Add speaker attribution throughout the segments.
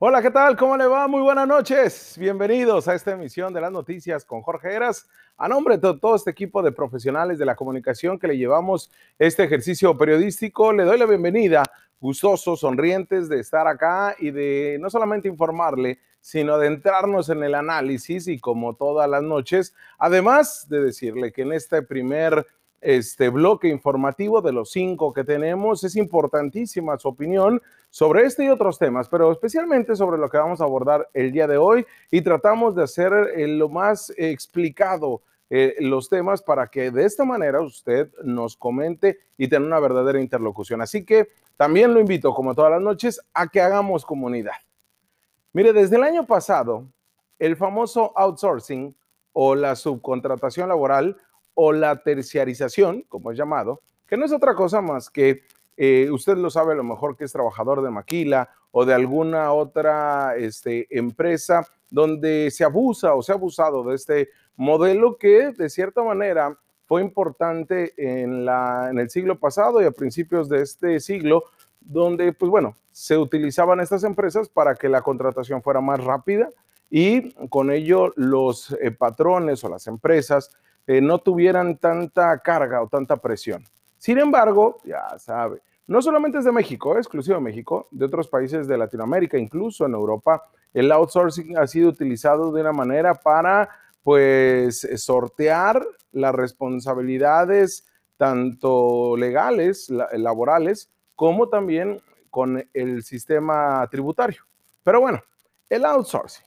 Speaker 1: Hola, ¿qué tal? ¿Cómo le va? Muy buenas noches. Bienvenidos a esta emisión de las noticias con Jorge Heras. A nombre de todo este equipo de profesionales de la comunicación que le llevamos este ejercicio periodístico, le doy la bienvenida, gustosos, sonrientes de estar acá y de no solamente informarle, sino de entrarnos en el análisis y como todas las noches, además de decirle que en este primer este bloque informativo de los cinco que tenemos. Es importantísima su opinión sobre este y otros temas, pero especialmente sobre lo que vamos a abordar el día de hoy y tratamos de hacer eh, lo más explicado eh, los temas para que de esta manera usted nos comente y tenga una verdadera interlocución. Así que también lo invito, como todas las noches, a que hagamos comunidad. Mire, desde el año pasado, el famoso outsourcing o la subcontratación laboral o la terciarización, como es llamado, que no es otra cosa más que eh, usted lo sabe a lo mejor que es trabajador de maquila o de alguna otra este, empresa donde se abusa o se ha abusado de este modelo que de cierta manera fue importante en, la, en el siglo pasado y a principios de este siglo, donde, pues bueno, se utilizaban estas empresas para que la contratación fuera más rápida y con ello los eh, patrones o las empresas eh, no tuvieran tanta carga o tanta presión. Sin embargo, ya sabe, no solamente es de México, exclusivo de México, de otros países de Latinoamérica, incluso en Europa, el outsourcing ha sido utilizado de una manera para, pues, sortear las responsabilidades tanto legales, laborales, como también con el sistema tributario. Pero bueno, el outsourcing.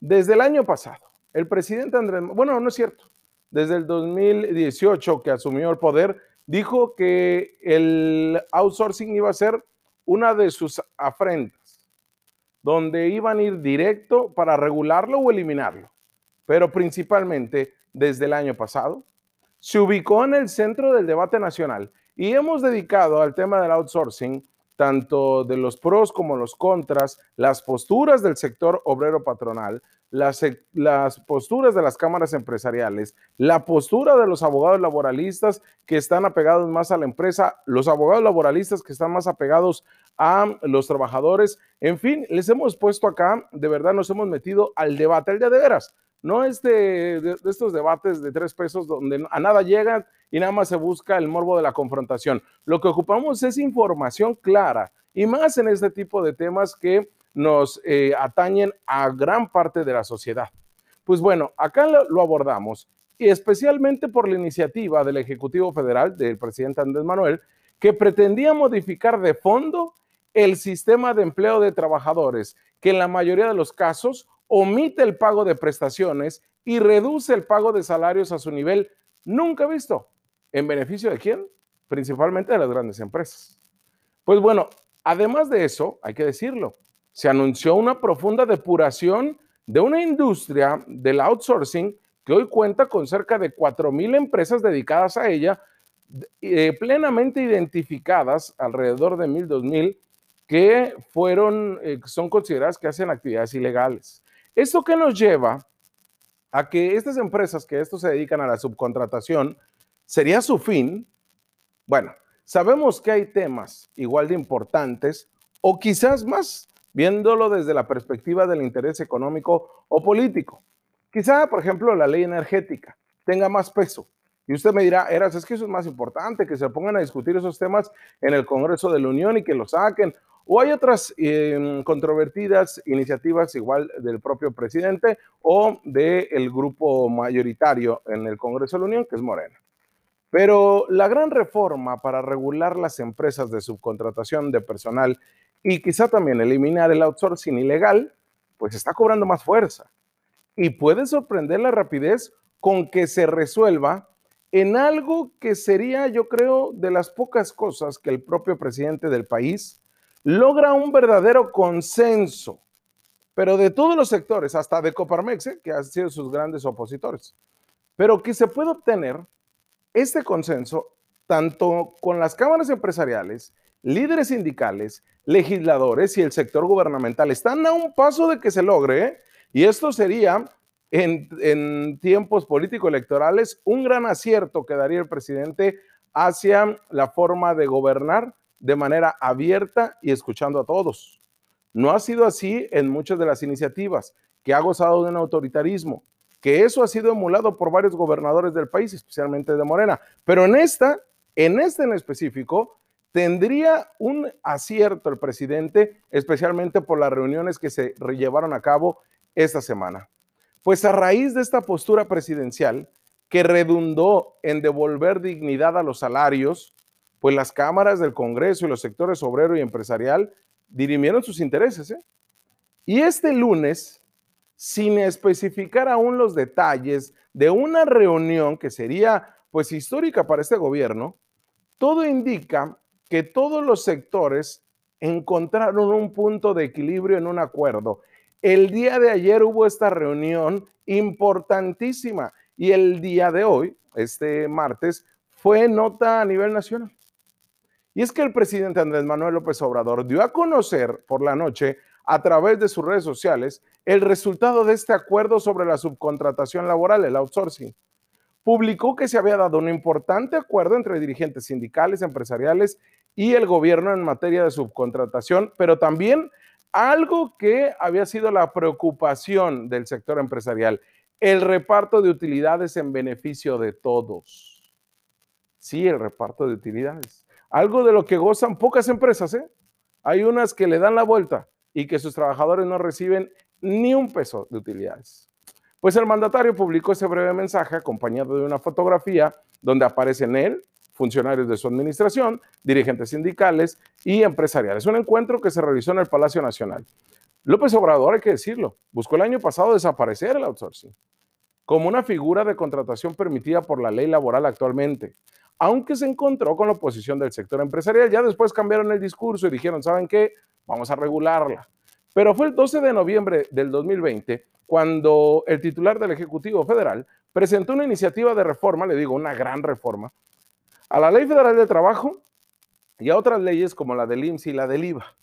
Speaker 1: Desde el año pasado, el presidente Andrés, bueno, no es cierto, desde el 2018 que asumió el poder, dijo que el outsourcing iba a ser una de sus afrentas, donde iban a ir directo para regularlo o eliminarlo. Pero principalmente desde el año pasado, se ubicó en el centro del debate nacional y hemos dedicado al tema del outsourcing tanto de los pros como los contras, las posturas del sector obrero patronal, las, posturas de las cámaras empresariales, la postura de los abogados laboralistas que están apegados más a la empresa, los abogados laboralistas que están más apegados a los trabajadores. En fin, les hemos puesto acá, de verdad nos hemos metido al debate, el día de veras. No es de, de, estos debates de tres pesos donde a nada llegan y nada más se busca el morbo de la confrontación. Lo que ocupamos es información clara y más en este tipo de temas que nos eh, atañen a gran parte de la sociedad. Pues bueno, acá lo, lo abordamos y especialmente por la iniciativa del Ejecutivo Federal, del presidente Andrés Manuel, que pretendía modificar de fondo el sistema de empleo de trabajadores, que en la mayoría de los casos omite el pago de prestaciones y reduce el pago de salarios a su nivel nunca visto. ¿En beneficio de quién? Principalmente de las grandes empresas. Pues bueno, además de eso, hay que decirlo, se anunció una profunda depuración de una industria del outsourcing que hoy cuenta con cerca de 4.000 empresas dedicadas a ella, eh, plenamente identificadas, alrededor de 1.000, 2.000, que fueron, eh, son consideradas que hacen actividades ilegales. ¿Esto qué nos lleva? A que estas empresas que esto se dedican a la subcontratación, ¿sería su fin? Bueno, sabemos que hay temas igual de importantes o quizás más, viéndolo desde la perspectiva del interés económico o político. Quizá, por ejemplo, la ley energética tenga más peso. Y usted me dirá, Eras, es que eso es más importante, que se pongan a discutir esos temas en el Congreso de la Unión y que lo saquen, o hay otras eh, controvertidas iniciativas igual del propio presidente o del grupo mayoritario en el Congreso de la Unión, que es Morena. Pero la gran reforma para regular las empresas de subcontratación de personal y quizá también eliminar el outsourcing ilegal, pues está cobrando más fuerza. Y puede sorprender la rapidez con que se resuelva en algo que sería, yo creo, de las pocas cosas que el propio presidente del país logra un verdadero consenso, pero de todos los sectores, hasta de Coparmex, ¿eh? que han sido sus grandes opositores, pero que se puede obtener este consenso tanto con las cámaras empresariales, líderes sindicales, legisladores y el sector gubernamental. Están a un paso de que se logre, ¿eh? y esto sería en, tiempos político-electorales un gran acierto que daría el presidente hacia la forma de gobernar de manera abierta y escuchando a todos. No ha sido así en muchas de las iniciativas, que ha gozado de un autoritarismo, que eso ha sido emulado por varios gobernadores del país, especialmente de Morena. Pero en esta, en este en específico, tendría un acierto el presidente, especialmente por las reuniones que se llevaron a cabo esta semana. Pues a raíz de esta postura presidencial, que redundó en devolver dignidad a los salarios, pues las cámaras del Congreso y los sectores obrero y empresarial dirimieron sus intereses. ¿eh? Y este lunes, sin especificar aún los detalles de una reunión que sería pues histórica para este gobierno, todo indica que todos los sectores encontraron un punto de equilibrio en un acuerdo. El día de ayer hubo esta reunión importantísima y el día de hoy, este martes, fue nota a nivel nacional. Y es que el presidente Andrés Manuel López Obrador dio a conocer por la noche a través de sus redes sociales el resultado de este acuerdo sobre la subcontratación laboral, el outsourcing. Publicó que se había dado un importante acuerdo entre dirigentes sindicales, empresariales y el gobierno en materia de subcontratación, pero también algo que había sido la preocupación del sector empresarial, el reparto de utilidades en beneficio de todos. Sí, el reparto de utilidades. Algo de lo que gozan pocas empresas, ¿eh? Hay unas que le dan la vuelta y que sus trabajadores no reciben ni un peso de utilidades. Pues el mandatario publicó ese breve mensaje acompañado de una fotografía donde aparecen él, funcionarios de su administración, dirigentes sindicales y empresariales. Un encuentro que se realizó en el Palacio Nacional. López Obrador, hay que decirlo, buscó el año pasado desaparecer el outsourcing como una figura de contratación permitida por la ley laboral actualmente, aunque se encontró con la oposición del sector empresarial. Ya después cambiaron el discurso y dijeron, ¿saben qué? Vamos a regularla. Pero fue el 12 de noviembre del 2020 cuando el titular del Ejecutivo Federal presentó una iniciativa de reforma, le digo, una gran reforma, a la Ley Federal de Trabajo y a otras leyes como la del IMSS y la del IVA,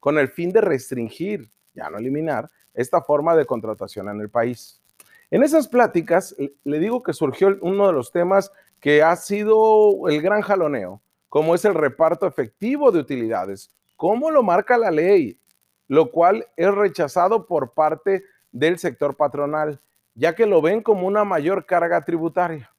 Speaker 1: con el fin de restringir ya no eliminar, esta forma de contratación en el país. En esas pláticas, le digo que surgió uno de los temas que ha sido el gran jaloneo, como es el reparto efectivo de utilidades, cómo lo marca la ley, lo cual es rechazado por parte del sector patronal, ya que lo ven como una mayor carga tributaria.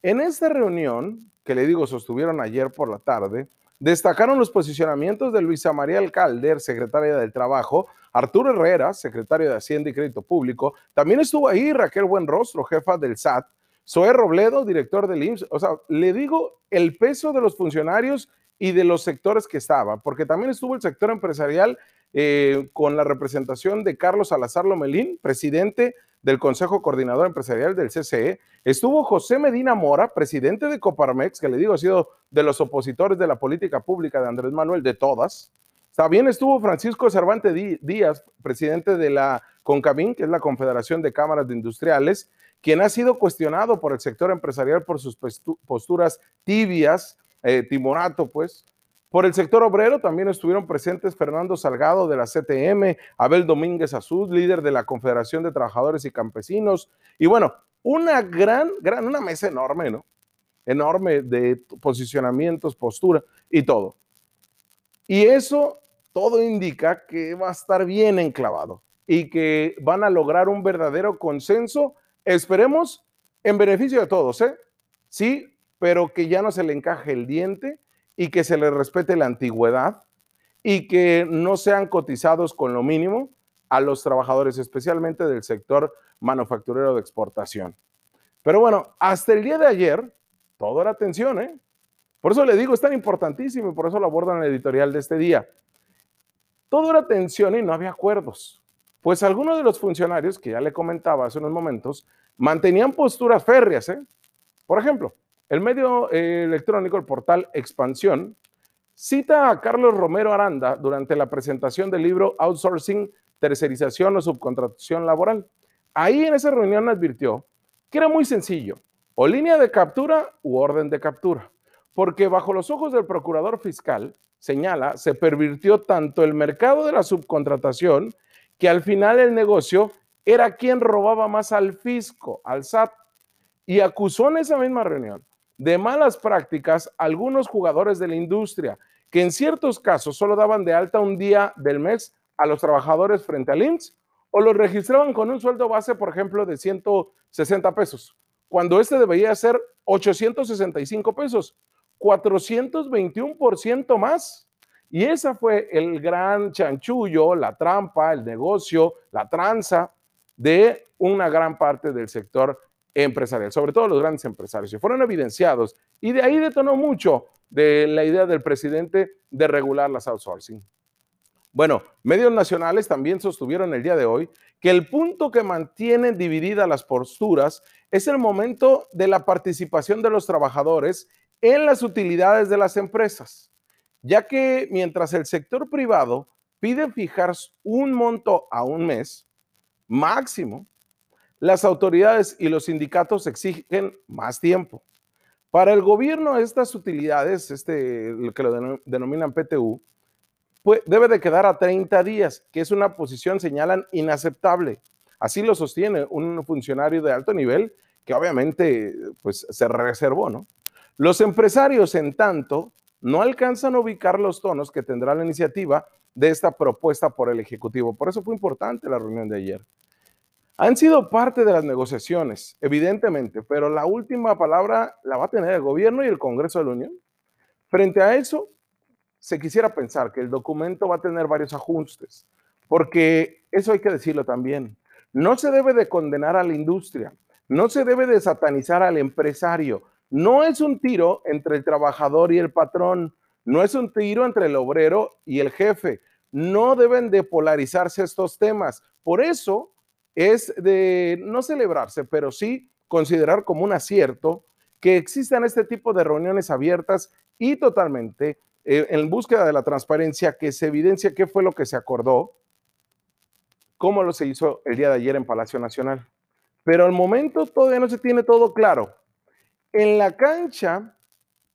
Speaker 1: En esta reunión, que le digo sostuvieron ayer por la tarde, Destacaron los posicionamientos de Luisa María Alcalde, secretaria del Trabajo, Arturo Herrera, secretario de Hacienda y Crédito Público. También estuvo ahí Raquel Buenrostro, jefa del SAT. Zoé Robledo, director del IMSS. O sea, le digo el peso de los funcionarios y de los sectores que estaban, porque también estuvo el sector empresarial eh, con la representación de Carlos Salazar Lomelín, presidente del Consejo Coordinador Empresarial del CCE. Estuvo José Medina Mora, presidente de Coparmex, que le digo ha sido de los opositores de la política pública de Andrés Manuel, de todas. También estuvo Francisco Cervantes Díaz, presidente de la CONCAMIN, que es la Confederación de Cámaras de Industriales, quien ha sido cuestionado por el sector empresarial por sus posturas tibias, eh, timorato, pues, por el sector obrero también estuvieron presentes Fernando Salgado de la CTM, Abel Domínguez Azul, líder de la Confederación de Trabajadores y Campesinos. Y bueno, una gran, gran, una mesa enorme, ¿no? Enorme de posicionamientos, postura y todo. Y eso todo indica que va a estar bien enclavado y que van a lograr un verdadero consenso, esperemos, en beneficio de todos, ¿eh? Sí, pero que ya no se le encaje el diente y que se les respete la antigüedad y que no sean cotizados con lo mínimo a los trabajadores, especialmente del sector manufacturero de exportación. Pero bueno, hasta el día de ayer, todo era tensión, ¿eh? Por eso le digo, es tan importantísimo y por eso lo abordan en el editorial de este día. Todo era tensión y no había acuerdos. Pues algunos de los funcionarios, que ya le comentaba hace unos momentos, mantenían posturas férreas, ¿eh? Por ejemplo, el medio eh, electrónico, el portal Expansión, cita a Carlos Romero Aranda durante la presentación del libro Outsourcing, Tercerización o Subcontratación Laboral. Ahí en esa reunión advirtió que era muy sencillo, o línea de captura u orden de captura, porque bajo los ojos del procurador fiscal, señala, se pervirtió tanto el mercado de la subcontratación que al final el negocio era quien robaba más al fisco, al SAT, y acusó en esa misma reunión de malas prácticas algunos jugadores de la industria que en ciertos casos solo daban de alta un día del mes a los trabajadores frente al IMSS o los registraban con un sueldo base, por ejemplo, de 160 pesos, cuando este debería ser 865 pesos, 421% más. Y esa fue el gran chanchullo, la trampa, el negocio, la tranza de una gran parte del sector empresarial, sobre todo los grandes empresarios, y fueron evidenciados. Y de ahí detonó mucho de la idea del presidente de regular las outsourcing. Bueno, medios nacionales también sostuvieron el día de hoy que el punto que mantiene divididas las posturas es el momento de la participación de los trabajadores en las utilidades de las empresas, ya que mientras el sector privado pide fijar un monto a un mes máximo, las autoridades y los sindicatos exigen más tiempo. Para el gobierno, estas utilidades, este, lo que lo denominan PTU, pues, debe de quedar a 30 días, que es una posición, señalan, inaceptable. Así lo sostiene un funcionario de alto nivel que obviamente pues, se reservó, ¿no? Los empresarios, en tanto, no alcanzan a ubicar los tonos que tendrá la iniciativa de esta propuesta por el Ejecutivo. Por eso fue importante la reunión de ayer. Han sido parte de las negociaciones, evidentemente, pero la última palabra la va a tener el gobierno y el Congreso de la Unión. Frente a eso, se quisiera pensar que el documento va a tener varios ajustes, porque eso hay que decirlo también. No se debe de condenar a la industria, no se debe de satanizar al empresario. No es un tiro entre el trabajador y el patrón, no es un tiro entre el obrero y el jefe. No deben de polarizarse estos temas. Por eso es de no celebrarse, pero sí considerar como un acierto que existan este tipo de reuniones abiertas y totalmente eh, en búsqueda de la transparencia, que se evidencia qué fue lo que se acordó, cómo lo se hizo el día de ayer en Palacio Nacional. Pero al momento todavía no se tiene todo claro. En la cancha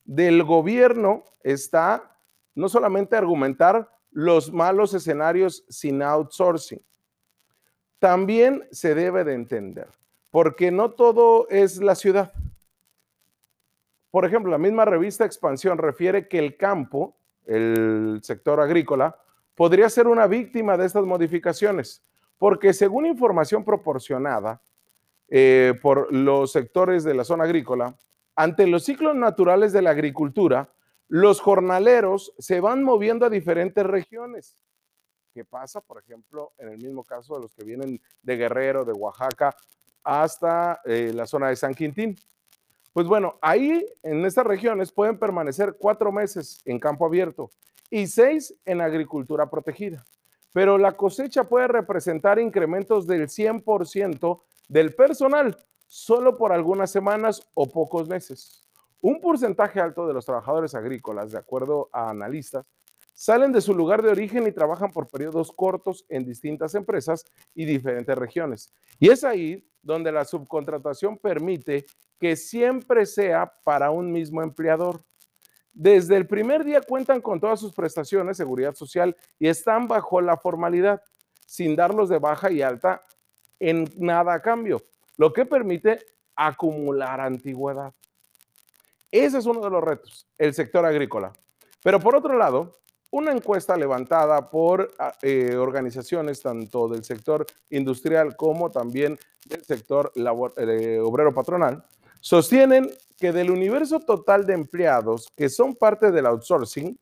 Speaker 1: del gobierno está no solamente argumentar los malos escenarios sin outsourcing, también se debe de entender, porque no todo es la ciudad. Por ejemplo, la misma revista Expansión refiere que el campo, el sector agrícola, podría ser una víctima de estas modificaciones, porque según información proporcionada eh, por los sectores de la zona agrícola, ante los ciclos naturales de la agricultura, los jornaleros se van moviendo a diferentes regiones. ¿Qué pasa, por ejemplo, en el mismo caso de los que vienen de Guerrero, de Oaxaca, hasta eh, la zona de San Quintín? Pues bueno, ahí en estas regiones pueden permanecer cuatro meses en campo abierto y seis en agricultura protegida. Pero la cosecha puede representar incrementos del 100% del personal solo por algunas semanas o pocos meses. Un porcentaje alto de los trabajadores agrícolas, de acuerdo a analistas, salen de su lugar de origen y trabajan por periodos cortos en distintas empresas y diferentes regiones. Y es ahí donde la subcontratación permite que siempre sea para un mismo empleador. Desde el primer día cuentan con todas sus prestaciones, seguridad social y están bajo la formalidad, sin darlos de baja y alta en nada a cambio, lo que permite acumular antigüedad. Ese es uno de los retos, el sector agrícola. Pero por otro lado, una encuesta levantada por ah, eh, organizaciones tanto del sector industrial como también del sector eh, obrero patronal sostienen que del universo total de empleados que son parte del outsourcing,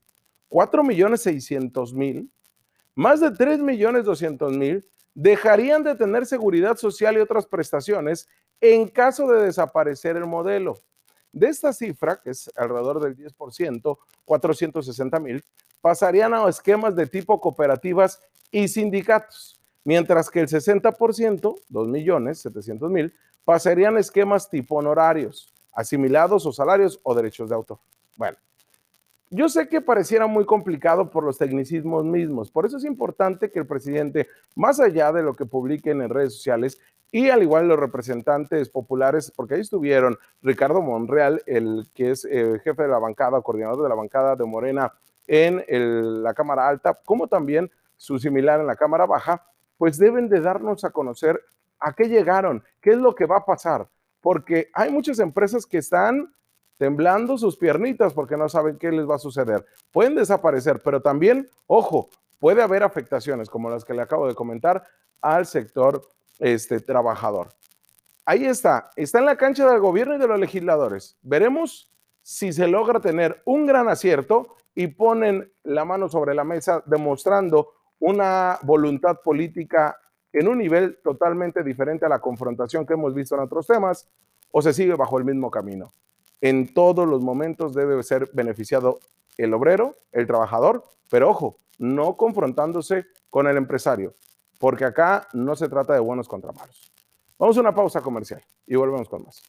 Speaker 1: 4.600.000, más de 3.200.000 dejarían de tener seguridad social y otras prestaciones en caso de desaparecer el modelo. De esta cifra, que es alrededor del 10%, 460.000, pasarían a esquemas de tipo cooperativas y sindicatos, mientras que el 60%, 2.700.000, pasarían a esquemas tipo honorarios, asimilados o salarios o derechos de autor. Bueno, yo sé que pareciera muy complicado por los tecnicismos mismos, por eso es importante que el presidente, más allá de lo que publiquen en redes sociales, y al igual los representantes populares, porque ahí estuvieron Ricardo Monreal, el que es eh, jefe de la bancada, coordinador de la bancada de Morena en la Cámara Alta, como también su similar en la Cámara Baja, pues deben de darnos a conocer a qué llegaron, qué es lo que va a pasar, porque hay muchas empresas que están temblando sus piernitas porque no saben qué les va a suceder. Pueden desaparecer, pero también, ojo, puede haber afectaciones como las que le acabo de comentar al sector este, trabajador. Ahí está, está en la cancha del gobierno y de los legisladores. Veremos si se logra tener un gran acierto y ponen la mano sobre la mesa demostrando una voluntad política en un nivel totalmente diferente a la confrontación que hemos visto en otros temas, o se sigue bajo el mismo camino. En todos los momentos debe ser beneficiado el obrero, el trabajador, pero ojo, no confrontándose con el empresario, porque acá no se trata de buenos contra malos. Vamos a una pausa comercial y volvemos con más.